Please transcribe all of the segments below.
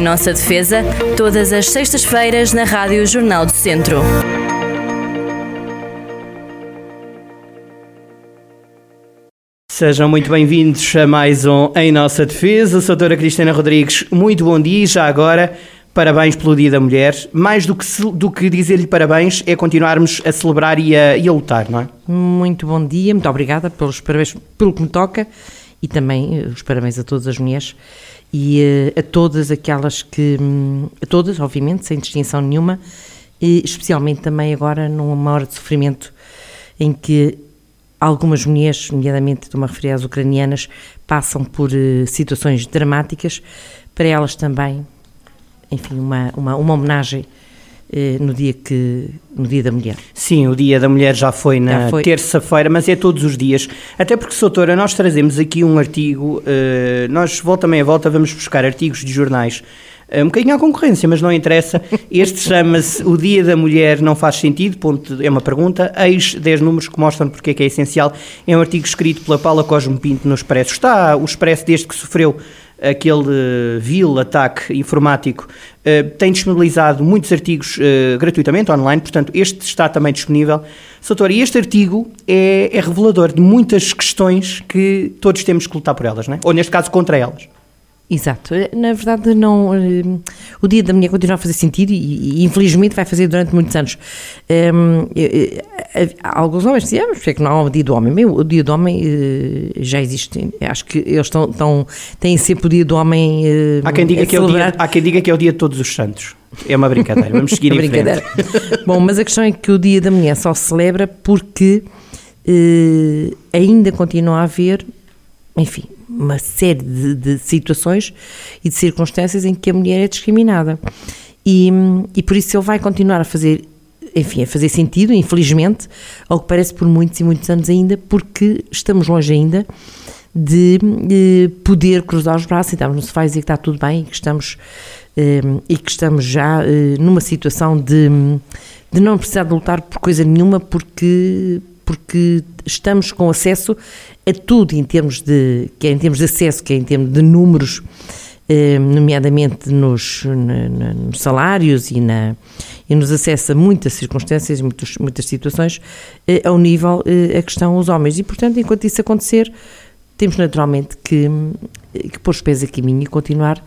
Em nossa defesa, todas as sextas-feiras na Rádio Jornal do Centro. Sejam muito bem-vindos a mais um Em Nossa Defesa. Sou a doutora Cristina Rodrigues. Muito bom dia e já agora, parabéns pelo Dia da Mulher. Mais do que, do que dizer-lhe parabéns é continuarmos a celebrar e a, e a lutar, não é? Muito bom dia, muito obrigada pelos parabéns, pelo que me toca e também eh, os parabéns a todas as mulheres e uh, a todas aquelas que, hum, a todas, obviamente, sem distinção nenhuma, e especialmente também agora numa hora de sofrimento em que Algumas mulheres, nomeadamente estou-me a às ucranianas, passam por uh, situações dramáticas. Para elas também, enfim, uma, uma, uma homenagem no, dia que, no Dia da Mulher. Sim, o Dia da Mulher já foi na terça-feira, mas é todos os dias. Até porque, Soutora, nós trazemos aqui um artigo, uh, nós volta meia volta vamos buscar artigos de jornais um bocadinho à concorrência, mas não interessa. Este chama-se O Dia da Mulher Não Faz Sentido, ponto, é uma pergunta, eis 10 números que mostram porque é que é essencial. É um artigo escrito pela Paula Cosme Pinto no Expresso. Está o Expresso desde que sofreu aquele vil ataque informático, uh, tem disponibilizado muitos artigos uh, gratuitamente online, portanto este está também disponível. Soutor, e este artigo é, é revelador de muitas questões que todos temos que lutar por elas, não é? ou neste caso contra elas. Exato. Na verdade, não. Eh, o dia da mulher continua a fazer sentido e, e infelizmente vai fazer durante muitos anos. Um, eh, eh, alguns homens dizem, ah, mas é que não há o dia do homem? Meu, o dia do homem já existe. Acho que eles estão, estão, têm sempre o dia do homem. Há quem, diga que é o dia, há quem diga que é o dia de todos os santos. É uma brincadeira, vamos seguir é em frente. Bom, mas a questão é que o dia da mulher só se celebra porque uh, ainda continua a haver, enfim, uma série de, de, situações e de circunstâncias em que a mulher é discriminada. E, e por isso ele vai continuar a fazer, enfim, a fazer sentido, infelizmente, ao que parece por muitos e muitos anos ainda, porque estamos longe ainda de, de poder cruzar os braços e estarmos no sofá e dizer que está tudo bem que estamos, um, e que estamos já uh, numa situação de, de não precisar de lutar por coisa nenhuma porque, porque estamos com acesso a tudo em termos de, quer em termos de acesso, quer em termos de números, eh, nomeadamente nos, nos salários e, na, e nos acessos a muitas circunstâncias, muitos, muitas situações, eh, ao nível eh, a que estão os homens. E, portanto, enquanto isso acontecer, temos naturalmente que, que pôr os pés a caminho e continuar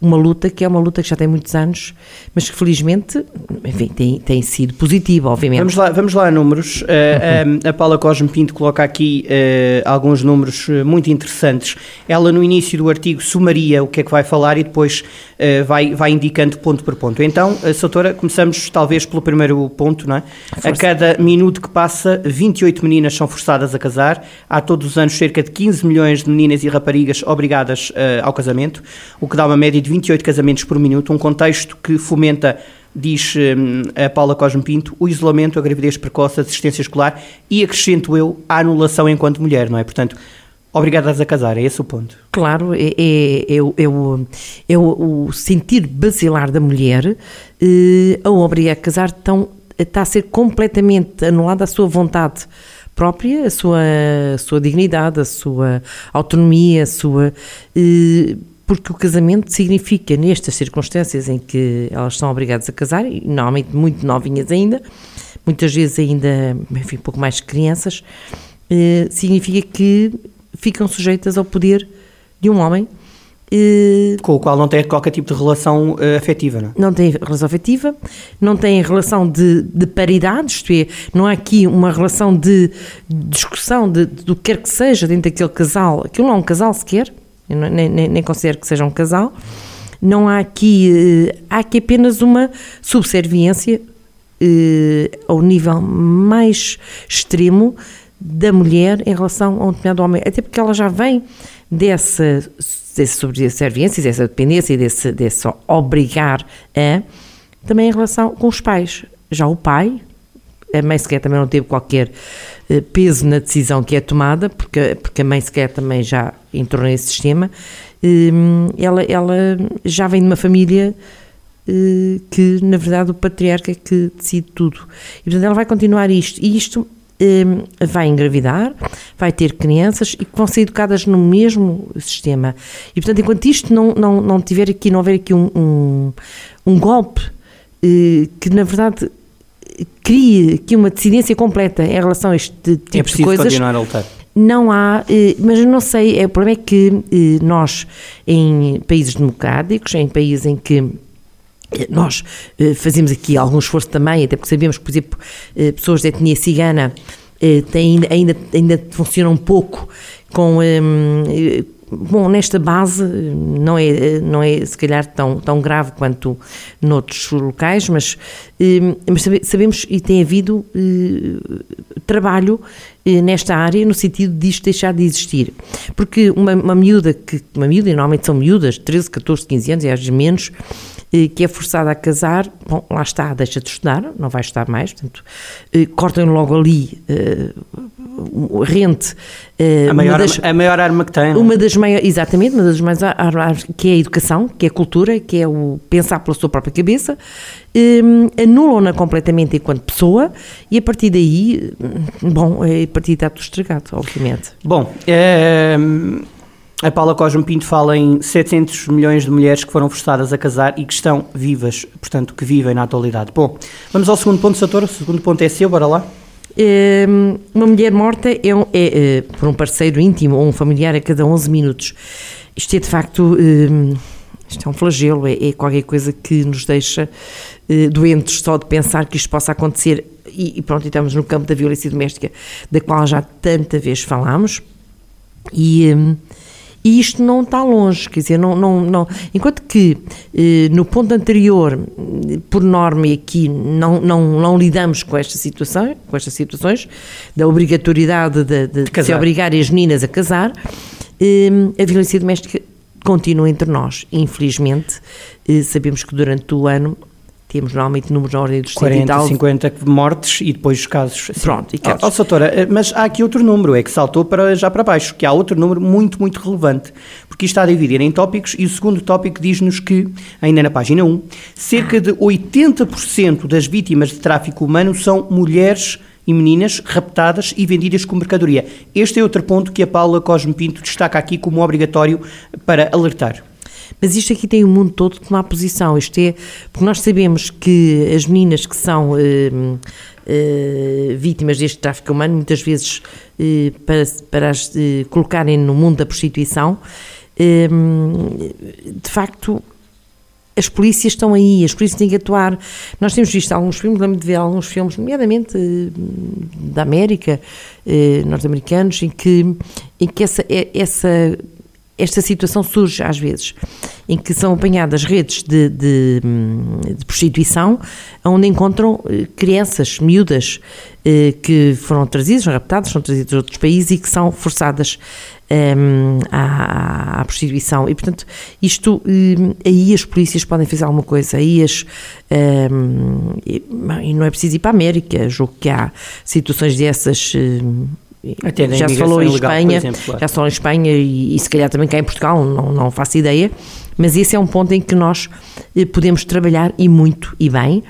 uma luta que é uma luta que já tem muitos anos, mas que felizmente, enfim, tem, tem sido positiva, obviamente. Vamos lá, vamos lá a números. Uh, a, a Paula Cosme Pinto coloca aqui uh, alguns números muito interessantes. Ela, no início do artigo, sumaria o que é que vai falar e depois uh, vai, vai indicando ponto por ponto. Então, uh, Soutora, começamos talvez pelo primeiro ponto, não é? Força. A cada minuto que passa, 28 meninas são forçadas a casar. Há todos os anos cerca de 15 milhões de meninas e raparigas obrigadas ao casamento, o que dá uma média de 28 casamentos por minuto, um contexto que fomenta diz hum, a Paula Cosme Pinto, o isolamento, a gravidez precoce, a assistência escolar e, acrescento eu, a anulação enquanto mulher, não é? Portanto, obrigadas a casar, é esse o ponto. Claro, é, é, é, é, o, é o, o sentir basilar da mulher eh, a obrigar a casar tão, está a ser completamente anulada a sua vontade própria, a sua, a sua dignidade, a sua autonomia, a sua... Eh, porque o casamento significa, nestas circunstâncias em que elas são obrigadas a casar, e normalmente muito novinhas ainda, muitas vezes ainda, enfim, um pouco mais crianças, eh, significa que ficam sujeitas ao poder de um homem. Eh, Com o qual não tem qualquer tipo de relação eh, afetiva, não é? Não tem relação afetiva, não tem relação de, de paridade, isto é, não há aqui uma relação de discussão de, de, do que quer que seja dentro daquele casal, aquilo não é um casal sequer, eu nem, nem, nem considero que seja um casal. Não há aqui, uh, há aqui apenas uma subserviência uh, ao nível mais extremo da mulher em relação a um determinado homem, até porque ela já vem dessa, dessa subserviência, dessa dependência, desse, desse obrigar a, também em relação com os pais. Já o pai, a mãe sequer também não teve qualquer eh, peso na decisão que é tomada, porque, porque a mãe sequer também já entrou nesse sistema. Ehm, ela, ela já vem de uma família eh, que, na verdade, o patriarca é que decide tudo. E, portanto, ela vai continuar isto. E isto um, vai engravidar, vai ter crianças e que vão ser educadas no mesmo sistema. E, portanto, enquanto isto não, não, não tiver aqui, não houver aqui um, um, um golpe uh, que, na verdade, crie aqui uma decidência completa em relação a este tipo é de coisas. continuar a lutar. Não há, eh, mas não sei, é, o problema é que eh, nós, em países democráticos, em países em que eh, nós fazemos aqui algum esforço também, até porque sabemos que, por exemplo, pessoas de etnia cigana têm, ainda, ainda funcionam um pouco com Bom, nesta base não é, não é se calhar tão, tão grave quanto noutros locais, mas, eh, mas sabemos e tem havido eh, trabalho eh, nesta área no sentido disto deixar de existir. Porque uma, uma miúda, que, uma miúda, normalmente são miúdas, 13, 14, 15 anos e às vezes menos, que é forçada a casar, bom, lá está, deixa de estudar, não vai estudar mais, portanto, cortam logo ali rente. A maior, das, a maior arma que tem. É? Uma das maiores, exatamente, uma das maiores armas, que é a educação, que é a cultura, que é o pensar pela sua própria cabeça, anulam-na completamente enquanto pessoa e a partir daí, bom, a partir está tudo estragado, obviamente. Bom, é, a Paula Cosme Pinto fala em 700 milhões de mulheres que foram forçadas a casar e que estão vivas, portanto, que vivem na atualidade. Bom, vamos ao segundo ponto, Sator. O segundo ponto é seu, bora lá. Hum, uma mulher morta é, um, é, é, por um parceiro íntimo ou um familiar a cada 11 minutos. Isto é de facto. Um, isto é um flagelo, é, é, qualquer coisa que nos deixa uh, doentes só de pensar que isto possa acontecer. E, e pronto, estamos no campo da violência doméstica, da qual já tanta vez falámos. E. E isto não está longe, quer dizer, não, não, não enquanto que eh, no ponto anterior, por norma e aqui, não, não, não lidamos com esta situação, com estas situações, da obrigatoriedade de, de, de se obrigar as meninas a casar, eh, a violência doméstica continua entre nós. Infelizmente, eh, sabemos que durante o ano temos normalmente números na ordem dos 40, e tal. 50 mortes e depois os casos. Assim. Pronto, e casos. Oh, oh, doutora, mas há aqui outro número, é que saltou para, já para baixo, que há outro número muito, muito relevante, porque isto está a dividir em tópicos e o segundo tópico diz-nos que, ainda na página 1, cerca de 80% das vítimas de tráfico humano são mulheres e meninas raptadas e vendidas como mercadoria. Este é outro ponto que a Paula Cosme Pinto destaca aqui como obrigatório para alertar. Mas isto aqui tem o mundo todo de tomar posição. Isto é, porque nós sabemos que as meninas que são uh, uh, vítimas deste tráfico humano, muitas vezes uh, para, para as colocarem no mundo da prostituição, de facto as polícias estão aí, as polícias têm que atuar. Nós temos visto alguns filmes, lembro de ver alguns filmes, nomeadamente da América, norte-americanos, em que, em que essa, essa esta situação surge às vezes, em que são apanhadas redes de, de, de prostituição, onde encontram eh, crianças, miúdas, eh, que foram trazidas, raptadas, são trazidas de outros países e que são forçadas um, ehm, à, à, prostituição. E, portanto, isto, eh, aí as polícias podem fazer alguma coisa, aí as. Um, ehm, e, não é preciso ir para a América, julgo que há situações dessas. Já se falou em Espanha, exemplo, claro. já se falou em Espanha e, e, se calhar também cá em Portugal, não, não faço ideia, mas esse é um ponto em que nós eh, podemos trabalhar e muito e bem,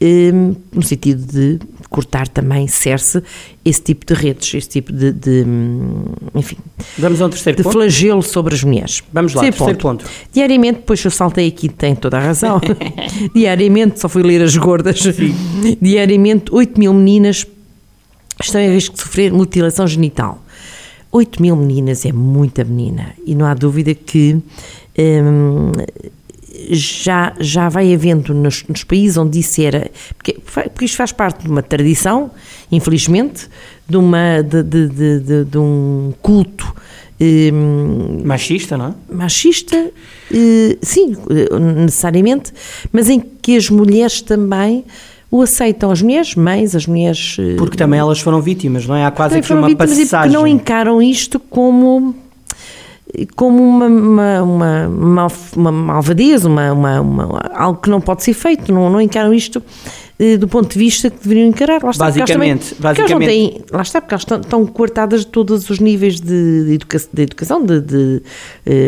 eh, no sentido de cortar também, cerce esse tipo de redes, esse tipo de, de enfim, Vamos ao terceiro de ponto. flagelo sobre as mulheres. Vamos lá, terceiro, terceiro ponto. ponto. Diariamente, depois eu saltei aqui, tem toda a razão, diariamente, só fui ler as gordas, Sim. diariamente 8 mil meninas estão em risco de sofrer mutilação genital. 8 mil meninas é muita menina e não há dúvida que hum, já, já vai havendo nos, nos, países onde isso era. Porque, porque isto faz parte de uma tradição, infelizmente, de, uma, de, de, de, de um culto. Hum, machista, não é? Machista, uh, sim, necessariamente, mas em que as mulheres também o aceitam as mulheres mães, as mulheres... Eh, porque também elas foram vítimas, não é? Há quase aqui uma passagem... E não encaram isto como como uma, uma, uma, uma, uma malvadez, uma, uma, uma, algo que não pode ser feito, não, não encaram isto do ponto de vista que deveriam encarar. Lá está, basicamente, também, basicamente. Têm, lá está, porque elas estão, estão coartadas de todos os níveis de, de, educa de educação, de, de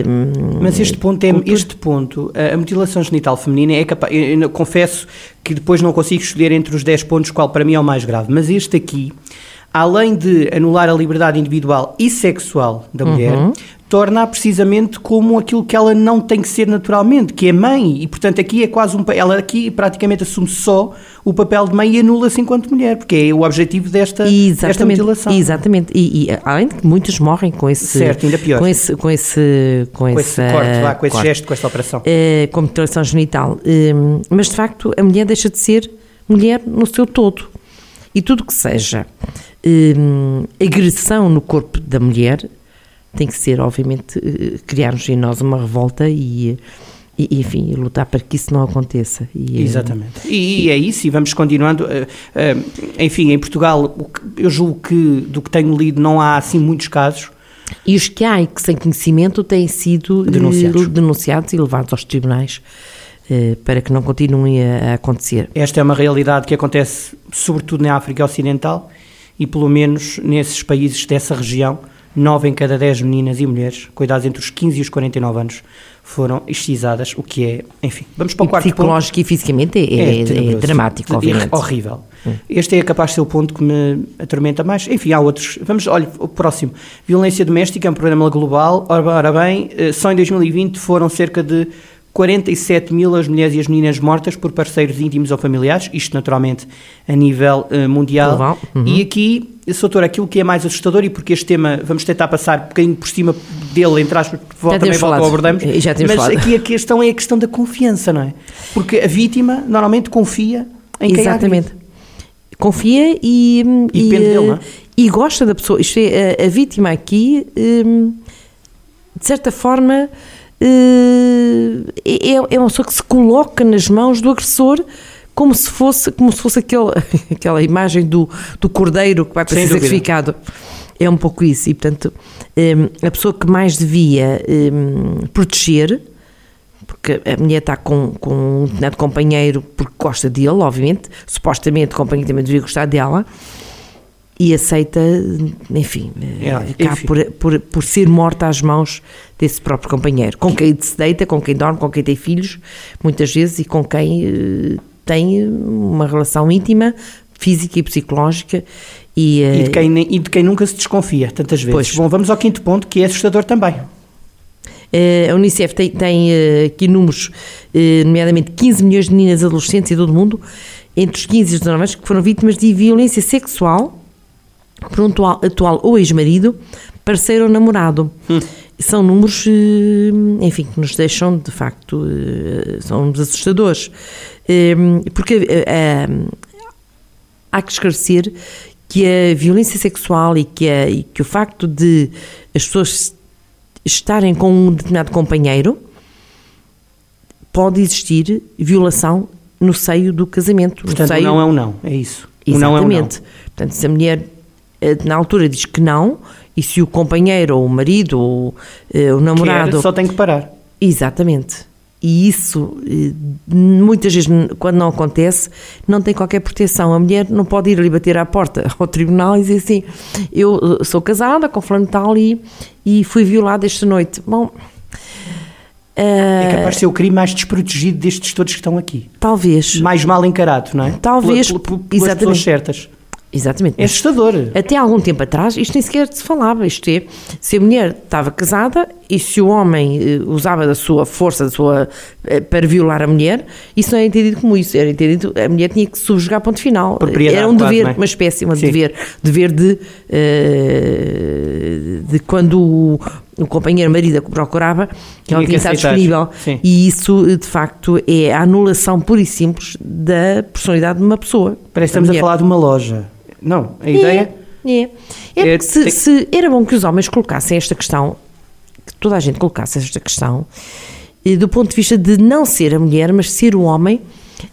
um, Mas este ponto, é, este ponto, a mutilação genital feminina é capaz, eu, eu confesso que depois não consigo escolher entre os 10 pontos qual para mim é o mais grave, mas este aqui além de anular a liberdade individual e sexual da mulher, uhum. torna-a precisamente como aquilo que ela não tem que ser naturalmente, que é mãe, e portanto aqui é quase um ela aqui praticamente assume só o papel de mãe e anula-se enquanto mulher, porque é o objetivo desta, desta mutilação. Exatamente, e, e, além de que muitos morrem com esse certo, ainda pior. com esse com esse com, com esse, esse corte, vá, com esse corte, gesto, com esta operação, uh, com mutilação genital, uh, mas de facto a mulher deixa de ser mulher no seu todo. E tudo que seja uh, agressão no corpo da mulher tem que ser, obviamente, eh, criarmos em nós uma revolta e, e enfim, lutar para que isso não aconteça. E, eh, Exatamente. E, e, é isso, e vamos continuando. Eh, enfim, em Portugal, eu julgo que, do que tenho lido, não há assim muitos casos. E os que há e que sem conhecimento têm sido denunciados, denunciados e levados aos tribunais para que não continuem a acontecer. Esta é uma realidade que acontece sobretudo na África Ocidental e pelo menos nesses países dessa região 9 em cada 10 meninas e mulheres com idades entre os 15 e os 49 anos foram excisadas, o que é, enfim, vamos para o e quarto psicológico ponto. e fisicamente é, é, é, é dramático, é obviamente. É horrível. Hum. Este é capaz de ser o ponto que me atormenta mais. Enfim, há outros. Vamos, olha, o próximo. Violência doméstica é um problema global. Ora, ora bem, eh, só em 2020 foram cerca de 47 mil as mulheres e as meninas mortas por parceiros íntimos ou familiares, isto naturalmente a nível uh, mundial. Uhum. E aqui, Soutor, aquilo que é mais assustador, e porque este tema vamos tentar passar um bocadinho por cima dele, entre aspas, porque volta, também volta ao abordamos, já mas falado. aqui a questão é a questão da confiança, não é? Porque a vítima normalmente confia em quem Exatamente. Confia e, e, e, dele, não é? e gosta da pessoa. Isto é, a, a vítima aqui, hum, de certa forma eh, é, é uma pessoa que se coloca nas mãos do agressor como se fosse, como se fosse aquele, aquela imagem do, do cordeiro que vai para ser sacrificado. É um pouco isso. E, portanto, um, a pessoa que mais devia um, proteger, porque a mulher está com, com um determinado companheiro porque gosta dele, obviamente, supostamente o companheiro também devia gostar dela, e aceita, enfim, é, enfim. Por, por, por ser morta às mãos desse próprio companheiro, com quem se deita, com quem dorme, com quem tem filhos, muitas vezes, e com quem uh, tem uma relação íntima, física e psicológica. E, uh, e, de quem, e de quem nunca se desconfia, tantas vezes. Pois. Bom, vamos ao quinto ponto, que é assustador também. A Unicef tem, tem aqui números, nomeadamente 15 milhões de meninas adolescentes em todo o mundo, entre os 15 e os 19 anos, que foram vítimas de violência sexual por um atual, atual ou ex-marido, parceiro ou namorado. Hum. São números, eh, enfim, que nos deixam, de facto, eh, são números assustadores. Eh, porque há que esclarecer que a violência sexual e que, a, e que o facto de as pessoas estarem com um determinado companheiro pode existir violação no seio do casamento. Portanto, seio... não é um não, é isso. Exatamente. Um não é um não. Portanto, se a mulher na altura diz que não, e se o companheiro, ou o marido, ou uh, o namorado. Quer, só tem que parar. Exatamente. E isso, eh, muitas vezes, quando não acontece, não tem qualquer proteção. A mulher não pode ir ali bater à porta ao tribunal e dizer assim: Eu sou casada com fulano tal e, e fui violada esta noite. Bom. É capaz de ser o crime mais desprotegido destes todos que estão aqui. Talvez. Mais mal encarado, não é? Talvez. Pela, pela, pelas exatamente. pessoas certas. Exatamente. É assustador. Até algum tempo atrás isto nem sequer se falava. Isto é, se a mulher estava casada e se o homem eh, usava da sua força da sua, eh, para violar a mulher, isso não era entendido como isso. Era entendido, a mulher tinha que subjugar ponto final. Era um dever, quase, é? uma espécie, um dever, dever de, de quando o, o companheiro marido que procurava, que ela tinha que estar disponível. Sim. E isso, de facto, é a anulação pura e simples da personalidade de uma pessoa. Parece que estamos a falar de uma loja. Não, a ideia. É, é. é, é se, se, era bom que os homens colocassem esta questão, que toda a gente colocasse esta questão, do ponto de vista de não ser a mulher, mas ser o homem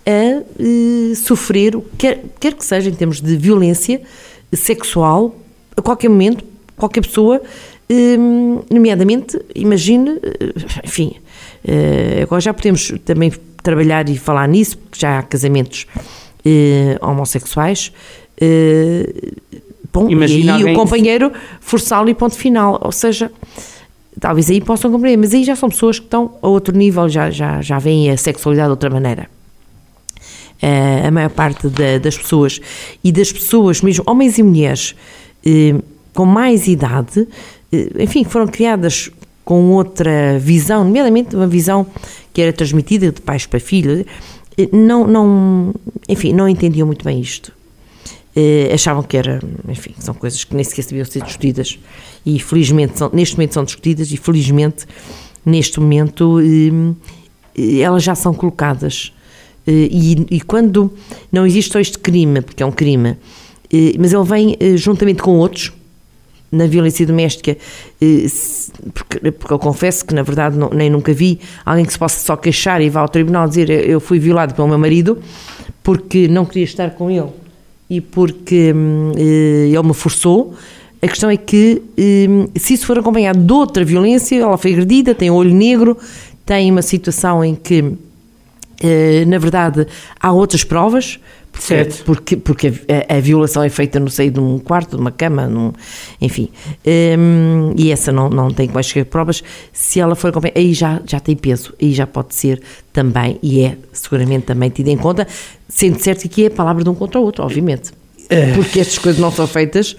a eh, sofrer, quer, quer que seja em termos de violência sexual, a qualquer momento, qualquer pessoa, eh, nomeadamente, imagine, eh, enfim, eh, agora já podemos também trabalhar e falar nisso, porque já há casamentos homossexuais bom, Imagina e aí o companheiro forçá-lo e ponto final. Ou seja, talvez aí possam compreender, mas aí já são pessoas que estão a outro nível, já, já, já veem a sexualidade de outra maneira. a maior parte da, das pessoas e das pessoas, mesmo homens e mulheres, com mais idade, enfim, foram criadas com outra visão, nomeadamente uma visão que era transmitida de pais para filhos, não, não, enfim, não entendiam muito bem isto. Uh, achavam que era, enfim, são coisas que nem sequer deviam ser discutidas e felizmente, são, neste momento são discutidas e felizmente, neste momento, uh, elas já são colocadas. Uh, e, e, quando não existe só este crime, porque é um crime, mas ele vem juntamente com outros, na violência doméstica, porque, porque eu confesso que na verdade não, nem nunca vi alguém que se possa só queixar e vá ao tribunal dizer eu fui violado pelo meu marido porque não queria estar com ele e porque hum, eh, ele me forçou. A questão é que, hum, se isso for acompanhado de outra violência, ela foi agredida, tem olho negro, tem uma situação em que, eh, na verdade, há outras provas, porque, certo. porque, porque a, a, violação é feita no seio de um quarto, de uma cama, num, enfim. Um, e essa não, não tem quaisquer provas. Se ela for acompanhada, aí já, já tem peso, aí já pode ser também, e é seguramente também tido em conta, sendo certo que aqui é a palavra de um contra o outro, obviamente. É. Porque estas coisas não são feitas.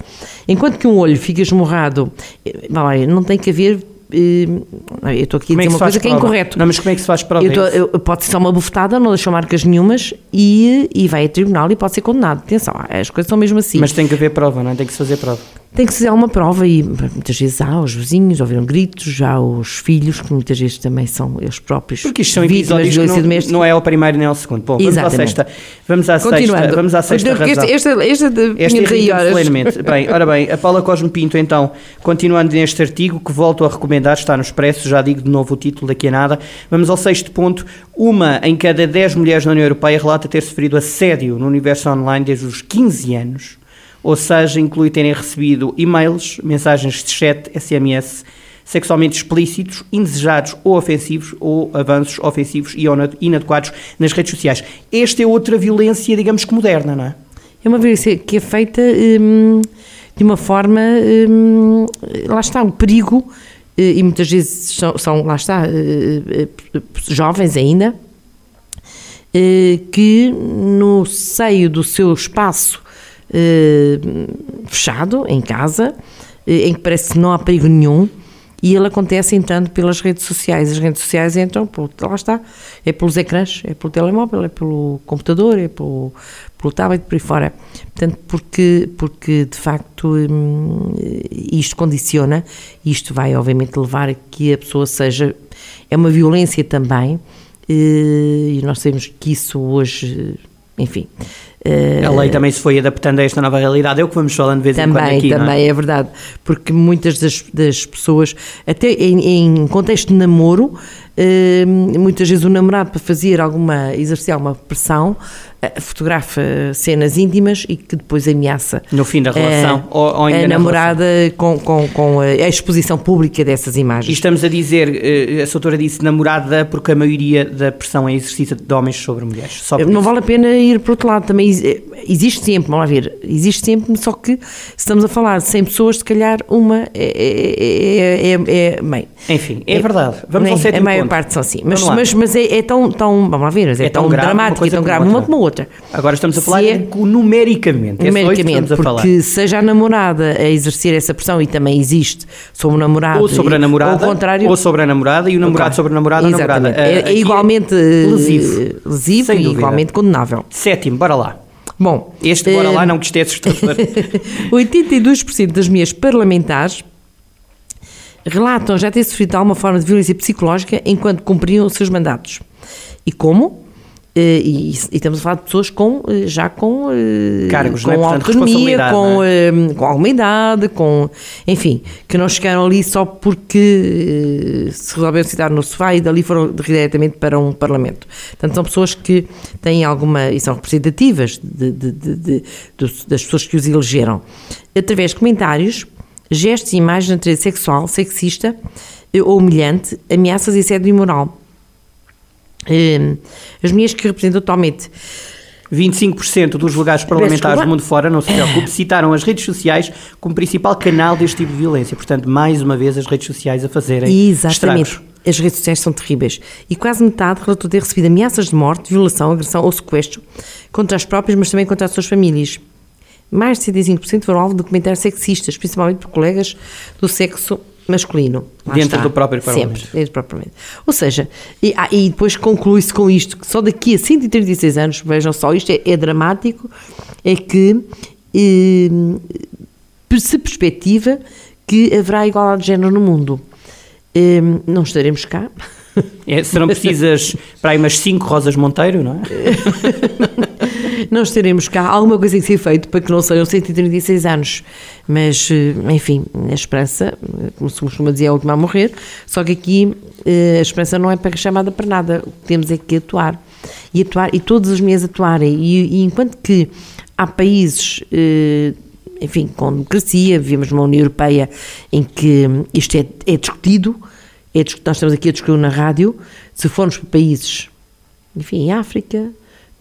Enquanto que um olho fica esmurrado, eh, não tem que haver eu estou aqui como a dizer é uma coisa que é incorreto. Não, mas como é que se faz prova? Eu eu, pode ser só uma bufetada, não deixou marcas nenhumas e, e vai a tribunal e pode ser condenado. Atenção, as coisas são mesmo assim. Mas tem que haver prova, não é? Tem que se fazer prova. Tem que se fazer uma prova e muitas vezes há os vizinhos, ouviram gritos, já os filhos, que muitas vezes também são eles próprios Porque isto são episódios de violência não, doméstica. não é o primeiro nem o segundo. Bom, vamos Exatamente. à sexta. Vamos à sexta, vamos à sexta razão. Esta, esta, esta, esta bem, ora bem, a Paula Cosme Pinto, então, continuando neste artigo, que volto a recomendar, está no Expresso, já digo de novo o título daqui a nada. Vamos ao sexto ponto. Uma em cada dez mulheres na União Europeia relata ter sofrido assédio no universo online desde os 15 anos ou seja, inclui terem recebido e-mails, mensagens de chat, SMS, sexualmente explícitos, indesejados ou ofensivos, ou avanços ofensivos e inadequados nas redes sociais. Esta é outra violência, digamos que moderna, não é? É uma violência que é feita hum, de uma forma. Hum, lá está, o perigo, eh, e muitas vezes são, são lá está, eh, eh, jovens ainda, que no seio do seu espaço fechado, em casa, eh, em que parece que não há perigo nenhum, e ele acontece entrando pelas redes sociais. As redes sociais entram, por, lá está, é pelos ecrãs, é pelo telemóvel, é pelo computador, é pelo, pelo tablet, por aí fora. Portanto, porque, porque de facto hum, isto condiciona, isto vai obviamente levar a que a pessoa seja. É uma violência também, eh, e nós sabemos que isso hoje, enfim, a lei também se foi adaptando a esta nova realidade, é o que vamos falando de vez também, em quando aqui. É? Também, é? é? verdade, porque muitas das, das pessoas, até em, em contexto de namoro, muitas vezes o namorado para fazer alguma, exercer alguma pressão, eh, fotografa cenas íntimas e que depois ameaça no fim da relação a, ou, ou a namorada com, com, com, a exposição pública dessas imagens. E estamos a dizer, eh, a doutora disse namorada porque a maioria da pressão é exercida de homens sobre mulheres. não isso. vale a pena ir para outro lado, também existe sempre, vamos lá ver, existe sempre, só que se estamos a falar de 100 pessoas, se calhar uma é, é, é, é, é bem, Enfim, é, verdade. Vamos ao sétimo maior parte são assim. Mas, mas, mas é, é, tão, tão, vamos lá ver, é, é tão, tão grave, dramático e tão grave uma como outra. Agora estamos a falar é, numericamente. Numericamente, porque seja a namorada a exercer essa pressão e também existe sobre o namorado. Ou sobre a namorada. Ou, contrário, ou sobre a namorada e o namorado sobre a namorada ou namorada. É, é igualmente lesivo, lesivo e igualmente condenável. Sétimo, bora lá. Bom, este bora uh, lá não gostei assustador. 82% das mulheres parlamentares relatam já ter sofrido alguma forma de violência psicológica enquanto cumpriam os seus mandatos. E como? Eh, e, e, estamos a falar de pessoas com, eh, já com eh, cargos, com é? autonomia, com, é? com alguma idade, com, enfim, que não chegaram ali só porque se resolveram citar no sofá e dali foram diretamente para um parlamento. Portanto, são pessoas que têm alguma, e são representativas de, de, de, das pessoas que os elegeram. Através de comentários, gestos e imagens de natureza sexual, sexista ou humilhante, ameaças e assédio imoral. Hum, as mulheres que representam totalmente 25% dos lugares parlamentares do mundo fora, não se preocupe, citaram as redes sociais como principal canal deste tipo de violência. Portanto, mais uma vez, as redes sociais a fazerem Exatamente. Estragos. as redes sociais são terríveis. E quase metade relatou ter recebido ameaças de morte, violação, agressão ou sequestro contra as próprias, mas também contra as suas famílias. Mais de 75% foram alvo de comentários sexistas, principalmente por colegas do sexo masculino. Lá dentro está. do próprio Parlamento. Sempre, dentro do próprio Parlamento. Ou seja, e, ah, e depois conclui-se com isto, que só daqui a 136 anos, vejam só, isto é, é dramático, é que eh, se perspectiva que haverá igualdade de género no mundo. Eh, não estaremos cá. É, serão precisas para aí umas 5 Rosas Monteiro, não é? nós teremos cá alguma coisa que ser feito para que não sejam 136 anos. Mas, eh, enfim, a esperança, como se costuma dizer, é a última a morrer, só que aqui eh, a esperança não é para chamada para nada. O que temos é que atuar. E atuar, e todas as mulheres atuarem. E, e enquanto que há países eh, enfim, com democracia, vivemos numa União Europeia em que isto é, é discutido, é, nós estamos aqui a discutir na rádio, se formos para países, enfim, África,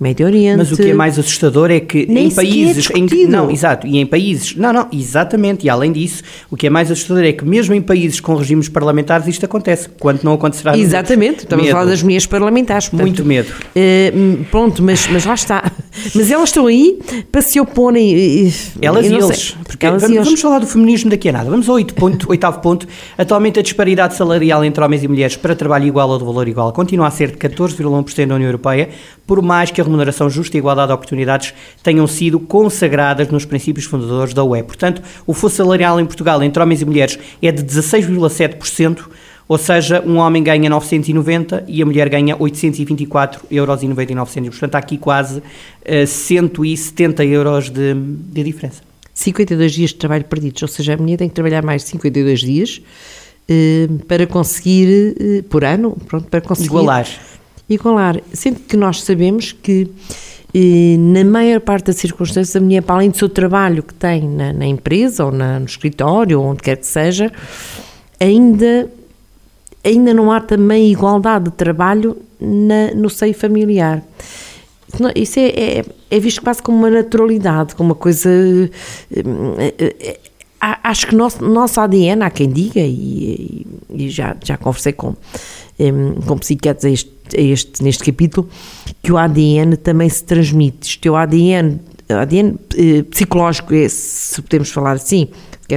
Médio Oriente. Mas o que é mais assustador é que Nem em países é em que não, exato, e em países, não, não, exatamente, e além disso, o que é mais assustador é que mesmo em países com regimes parlamentares isto acontece, quanto não acontecerá. Exatamente, estamos a falar das mulheres parlamentares. Portanto, Muito medo. Uh, pronto, mas, mas lá está. Mas elas estão aí para se oporem. Elas e eles. Porque elas vamos, vamos, falar do feminismo daqui a nada. Vamos ao oito ponto, oitavo ponto. Atualmente a disparidade salarial entre homens e mulheres para trabalho igual ou de valor igual continua a ser de 14,1% na União Europeia, por mais que a remuneração justa e igualdade de oportunidades tenham sido consagradas nos princípios fundadores da UE. Portanto, o fosso salarial em Portugal entre homens e mulheres é de 16,7%, ou seja, um homem ganha 990 e a mulher ganha 824,99 euros. Portanto, há aqui quase uh, eh, 170 euros de, de diferença. 52 dias de trabalho perdidos, ou seja, a mulher tem que trabalhar mais de 52 dias uh, para conseguir, uh, por ano, pronto, para conseguir... Igualar igualar. Sendo que nós sabemos que, na maior parte das circunstâncias, a mulher, para além do seu trabalho que tem na, na empresa ou na, no escritório ou onde quer que seja, ainda, ainda não há também igualdade de trabalho na, no seio familiar. Isso é, é, é, visto quase como uma naturalidade, como uma coisa. Eh, acho que nosso, nosso ADN, há quem diga, e, e já, já conversei com, com psiquiatras este este, neste capítulo, que o ADN também se transmite. É o ADN, ADN eh, psicológico, é, se podemos falar assim,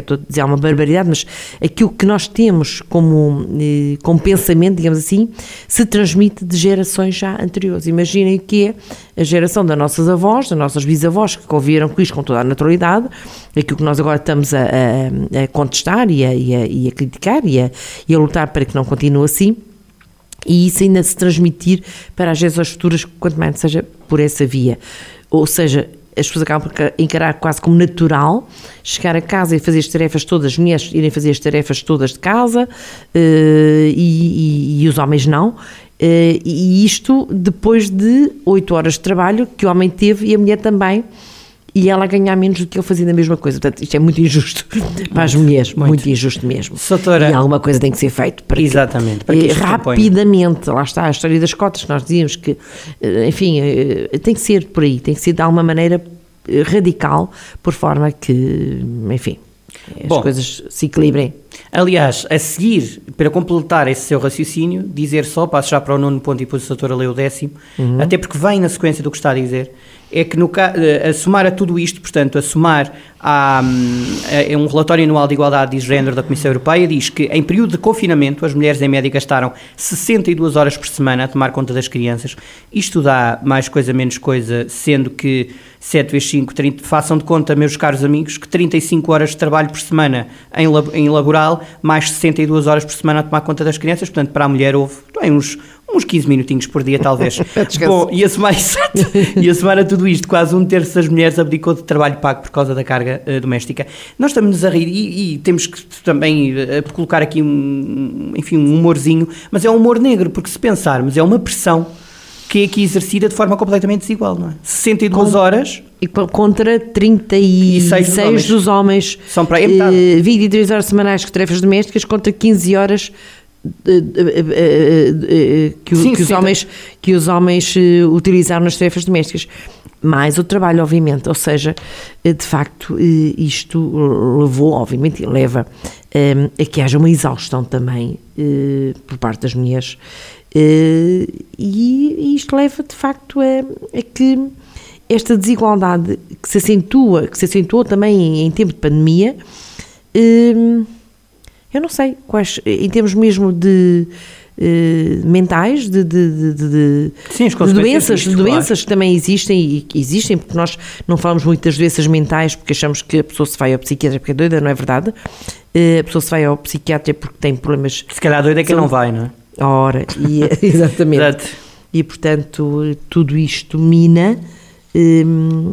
que é dizer uma barbaridade, mas aquilo que nós temos como, eh, como pensamento, digamos assim, se transmite de gerações já anteriores. Imaginem que é a geração das nossas avós, das nossas bisavós, que conviveram com isto com toda a naturalidade, aquilo que nós agora estamos a, a, a contestar e a, e a, e a criticar e a, e a lutar para que não continue assim e isso ainda se transmitir para as gerações futuras, quanto mais seja por essa via. Ou seja, as pessoas acabam por encarar quase como natural chegar a casa e fazer as tarefas todas, as mulheres irem fazer as tarefas todas de casa eh, e, e, e os homens não. Eh, e isto depois de oito horas de trabalho que o homem teve e a mulher também e ela ganhar menos do que ele fazia a mesma coisa. Portanto, isto é muito injusto muito, para as mulheres, muito, muito injusto mesmo. Soutora, e alguma coisa tem que ser feito para exatamente, que, para que rapidamente, lá está a história das cotas que nós dizíamos que, eh, enfim, eh, tem que ser por aí, tem que ser de alguma maneira eh, radical, por forma que, enfim, as Bom, coisas se equilibrem. Aliás, a seguir, para completar esse seu raciocínio, dizer só, passo já para o nono ponto e depois a doutora lê o décimo, uhum. até porque vem na sequência do que está a dizer, é que no, a somar a tudo isto, portanto, a somar a, a, um relatório anual de igualdade de género da Comissão Europeia, diz que em período de confinamento as mulheres em média gastaram 62 horas por semana a tomar conta das crianças. Isto dá mais coisa menos coisa, sendo que 7 vezes 5, 30, façam de conta, meus caros amigos, que 35 horas de trabalho por semana em, em laboral, mais 62 horas por semana a tomar conta das crianças, portanto, para a mulher houve uns, uns 15 minutinhos por dia, talvez. Bom, e a, semana, e a semana tudo isto, quase um terço das mulheres abdicou de trabalho pago por causa da carga uh, doméstica. Nós estamos a rir e, e temos que também uh, colocar aqui um, enfim, um humorzinho, mas é um humor negro, porque se pensarmos, é uma pressão que é aqui exercida de forma completamente desigual, não é? 62 Com, horas... E contra 36 dos homens. dos homens. São para aí metade. 23 horas semanais de tarefas domésticas contra 15 horas que, Sim, que os homens, que os homens utilizaram nas tarefas domésticas. mais o trabalho, obviamente, ou seja, de facto, isto levou, obviamente, leva a que haja uma exaustão também por parte das mulheres. E isto leva, de facto, a, a que esta desigualdade que se acentua, que se acentuou também em, tempo de pandemia, eu não sei quais, em termos mesmo de uh, mentais, de, de, de, de, Sim, doenças, doenças claro. que também existem e existem, porque nós não falamos muito das doenças mentais porque achamos que a pessoa se vai ao psiquiatra porque é doida, não é verdade? Uh, a pessoa se vai ao psiquiatra porque tem problemas. Se calhar doida é que não vai, não é? Ora, e, exatamente. Exato. E portanto, tudo isto mina Hum,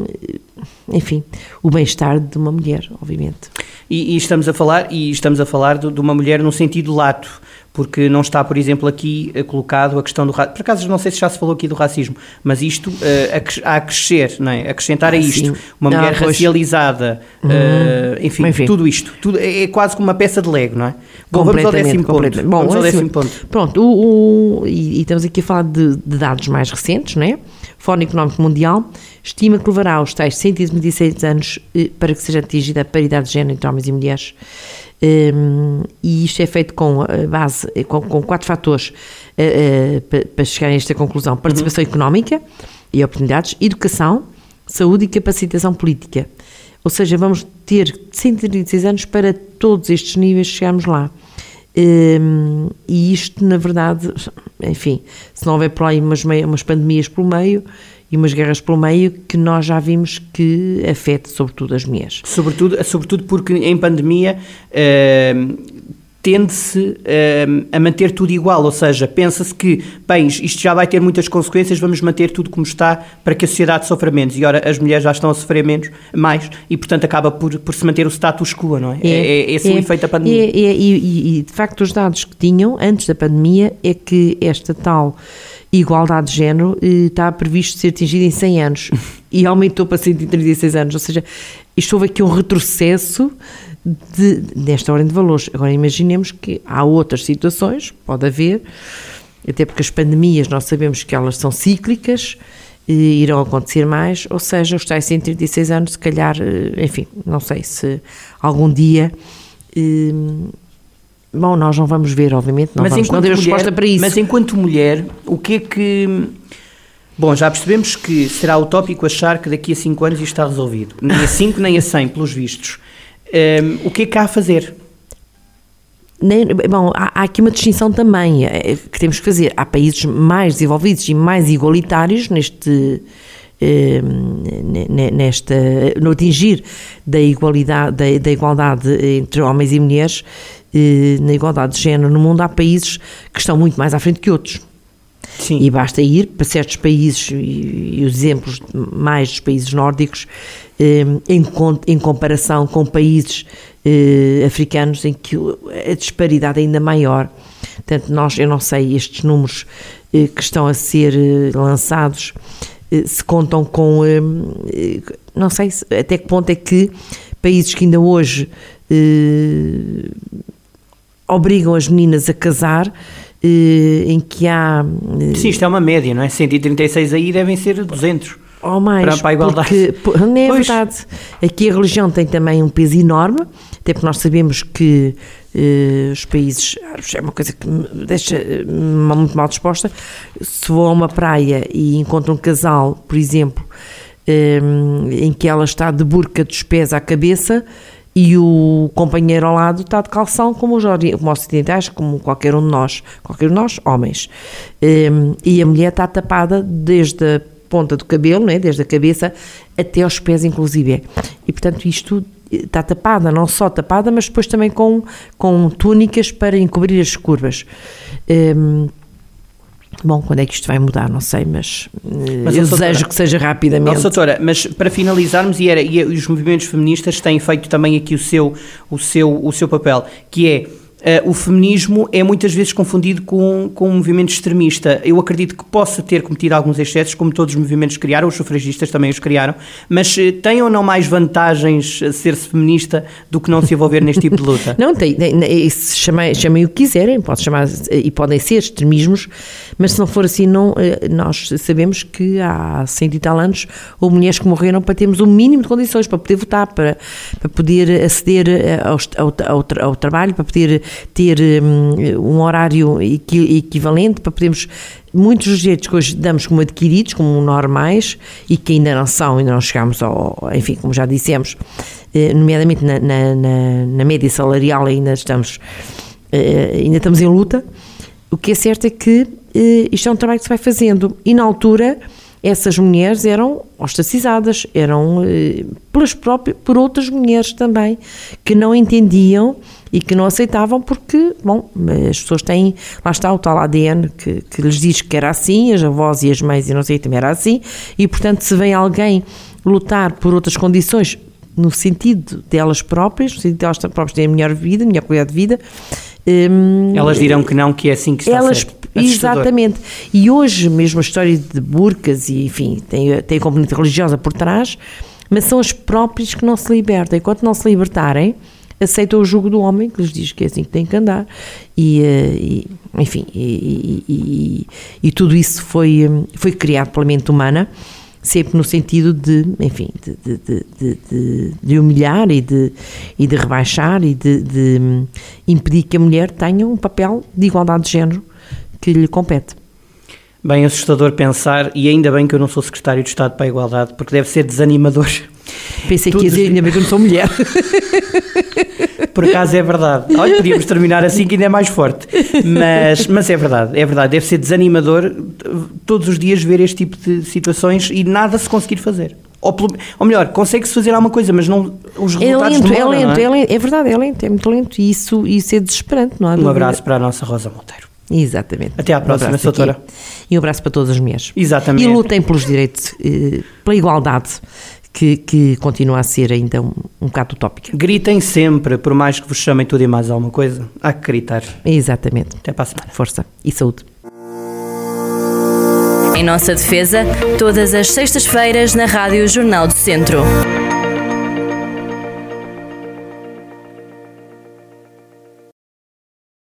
enfim, o bem-estar de uma mulher, obviamente. E, e, estamos a falar e estamos a falar de, de, uma mulher no sentido lato, porque não está, por exemplo, aqui uh, colocado a questão do racismo. Por acaso não sei se já se falou aqui do racismo, mas isto uh, a, a, crescer, não é? acrescentar ah, a isto, sim. uma mulher ah, racializada, uh, enfim, enfim, tudo isto, tudo, é, é, quase como uma peça de Lego, não é? Bom, vamos ao décimo ponto. Bom, vamos ao décimo ponto. Pronto, o, o, e, e, estamos aqui a falar de, de dados mais recentes, não é? Fórum Económico Mundial estima que levará aos tais 126 anos eh, para que seja atingida a paridade de género entre homens e mulheres. Um, e isto é feito com a base, eh, com, com quatro fatores para, para chegar a esta conclusão: participação uhum. económica e oportunidades, educação, saúde e capacitação política. Ou seja, vamos ter 136 anos para todos estes níveis chegarmos lá. Um, e isto, na verdade, enfim, se não houver por aí umas, umas pandemias pelo meio e umas guerras pelo meio, que nós já vimos que afeta sobretudo as mulheres. Sobretudo, sobretudo porque em pandemia uh, tende-se uh, a manter tudo igual, ou seja, pensa-se que, bem, isto já vai ter muitas consequências, vamos manter tudo como está para que a sociedade sofra menos. E ora, as mulheres já estão a sofrer menos, mais, e portanto acaba por, por se manter o status quo, não é? É, é, é esse é, o efeito da pandemia. É, é, e, e, de facto, os dados que tinham antes da pandemia é que esta tal igualdade de género eh, está previsto ser atingida em 100 anos e aumentou para 136 anos, ou seja, isto houve aqui um retrocesso de, nesta ordem de valores. Agora imaginemos que há outras situações, pode haver, até porque as pandemias nós sabemos que elas são cíclicas, e irão acontecer mais, ou seja, os tais 136 anos, se calhar, eh, enfim, não sei se algum dia. Eh, bom, nós não vamos ver, obviamente, não mas vamos não ter resposta para isso. Mas enquanto mulher, o que é que. Bom, já percebemos que será utópico achar que daqui a 5 anos isto está resolvido. Nem a 5, nem a 100, pelos vistos. Um, o que é que há a fazer? Nem, bom, há, há, aqui uma distinção também é, que temos que fazer. Há países mais desenvolvidos e mais igualitários neste, nesta, no atingir da igualdade, da, da, igualdade entre homens e mulheres, na igualdade de género no mundo, há países que estão muito mais à frente que outros. Sim. E basta ir para certos países, e, os exemplos mais dos países nórdicos, eh, em, em comparação com países eh, africanos em que a disparidade é ainda maior. Portanto, nós, eu não sei, estes números eh, que estão a ser lançados se contam com. Não sei se, até que ponto é que países que ainda hoje obrigam as meninas a casar eh, em que há... Eh, Sim, isto é uma média, não é? 136 aí devem ser 200. Ou mais, para, para a igualdade. Porque, não é pois. verdade. Aqui a religião tem também um peso enorme, até porque nós sabemos que uh, os países é uma coisa que me deixa muito mal disposta. Se vou a uma praia e encontro um casal, por exemplo, um, em que ela está de burca dos pés à cabeça, e o companheiro ao lado está de calção, como os, como ocidentais, como qualquer um de nós, qualquer um de nós, homens. Um, e a mulher está tapada desde a ponta do cabelo, né, desde a cabeça até aos pés, inclusive. E portanto, isto está tapada, não só tapada, mas depois também com, com túnicas para encobrir as curvas. Bom, quando é que isto vai mudar? Não sei, mas, eh, mas eu desejo que seja rapidamente. Nossa, doutora, mas para finalizarmos, e, era, e os movimentos feministas têm feito também aqui o seu, o seu, o seu papel, que é Uh, o feminismo é muitas vezes confundido com, com um movimento extremista. Eu acredito que possa ter cometido alguns excessos, como todos os movimentos criaram, os sufragistas também os criaram, mas uh, tem ou não mais vantagens ser-se feminista do que não se envolver neste tipo de luta? Não, tem, tem chamem, chamem o que quiserem, pode chamar, e podem ser extremismos, mas se não for assim, não, eh, nós sabemos que há 100 e tal anos houve mulheres que morreram para termos o um mínimo de condições para poder votar, para, para poder aceder ao, ao, ao, ao trabalho, para poder ter um, um horário equivalente, para podermos muitos dos direitos que hoje damos como adquiridos, como normais, e que ainda não são, ainda não chegamos ao, enfim, como já dissemos, eh, nomeadamente na, na, na, média salarial ainda estamos, eh, ainda estamos em luta, o que é certo é que eh, isto é um trabalho que se vai fazendo, e na altura essas mulheres eram ostracizadas, eram pelas próprias, por outras mulheres também, que não entendiam e que não aceitavam porque, bom, as pessoas têm, lá está o tal ADN que, que lhes diz que era assim, as avós e as mães e não sei, também era assim, e portanto se vem alguém lutar por outras condições, no sentido delas próprias, no sentido delas próprias terem melhor vida, melhor qualidade de vida, hum, elas dirão que não, que é assim que está elas, certo. Exatamente. E hoje mesmo a história de burcas e enfim, tem, tem a componente religiosa por trás, mas são as próprias que não se libertam. Enquanto não se libertarem, aceitam o jugo do homem, que lhes diz que é assim que tem que andar, e, eh, e enfim, e, e, e, tudo isso foi, foi criado pela mente humana, sempre no sentido de, enfim, de, de, de, de humilhar e de, e de rebaixar e de, de impedir que a mulher tenha um papel de igualdade de género que lhe compete. Bem assustador pensar, e ainda bem que eu não sou secretário de Estado para a Igualdade, porque deve ser desanimador. Pensei que ia dizer, ainda bem que eu não sou mulher. Por acaso é verdade. Olha, podíamos terminar assim que ainda é mais forte. Mas, mas é verdade, é verdade. Deve ser desanimador todos os dias ver este tipo de situações e nada se conseguir fazer. Ou, ou melhor, consegue-se fazer alguma coisa, mas não os é resultados é lento, demoram, é lento, é? é lento, é verdade, é lento, é muito lento e isso, isso é desesperante, não há Um abraço para a nossa Rosa Monteiro. Exatamente. Até à próxima, um doutora. E um abraço para todas as mulheres. Exatamente. E lutem pelos direitos, eh, pela igualdade que, que continua a ser ainda um, um bocado utópica. Gritem sempre, por mais que vos chamem tudo e mais alguma coisa, há que gritar. Exatamente. Até para a semana. Força e saúde. Em nossa defesa, todas as sextas-feiras na Rádio Jornal do Centro.